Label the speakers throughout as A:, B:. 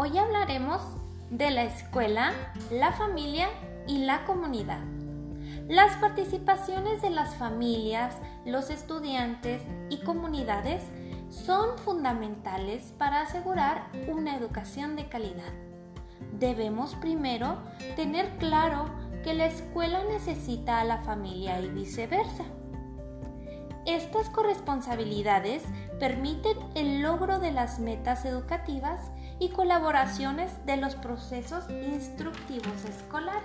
A: Hoy hablaremos de la escuela, la familia y la comunidad. Las participaciones de las familias, los estudiantes y comunidades son fundamentales para asegurar una educación de calidad. Debemos primero tener claro que la escuela necesita a la familia y viceversa. Estas corresponsabilidades permiten el logro de las metas educativas y colaboraciones de los procesos instructivos escolares.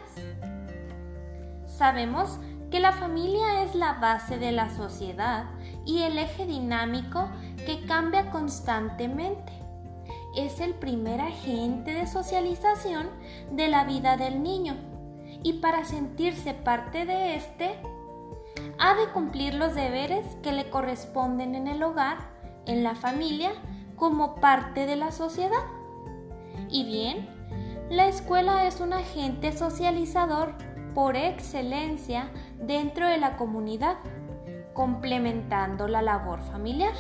A: Sabemos que la familia es la base de la sociedad y el eje dinámico que cambia constantemente. Es el primer agente de socialización de la vida del niño y para sentirse parte de este ha de cumplir los deberes que le corresponden en el hogar, en la familia, como parte de la sociedad. Y bien, la escuela es un agente socializador por excelencia dentro de la comunidad, complementando la labor familiar,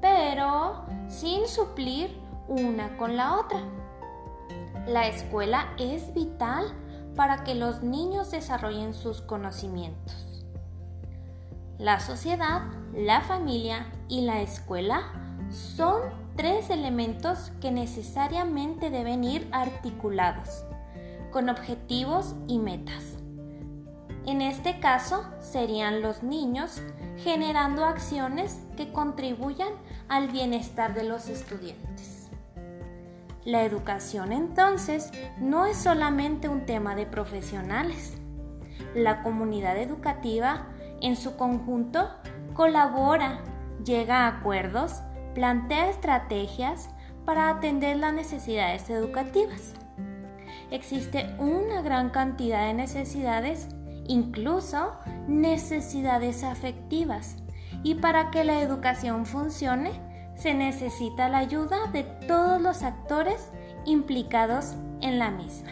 A: pero sin suplir una con la otra. La escuela es vital para que los niños desarrollen sus conocimientos. La sociedad, la familia y la escuela son tres elementos que necesariamente deben ir articulados, con objetivos y metas. En este caso serían los niños generando acciones que contribuyan al bienestar de los estudiantes. La educación entonces no es solamente un tema de profesionales. La comunidad educativa en su conjunto colabora, llega a acuerdos, plantea estrategias para atender las necesidades educativas. Existe una gran cantidad de necesidades, incluso necesidades afectivas, y para que la educación funcione se necesita la ayuda de todos los actores implicados en la misma.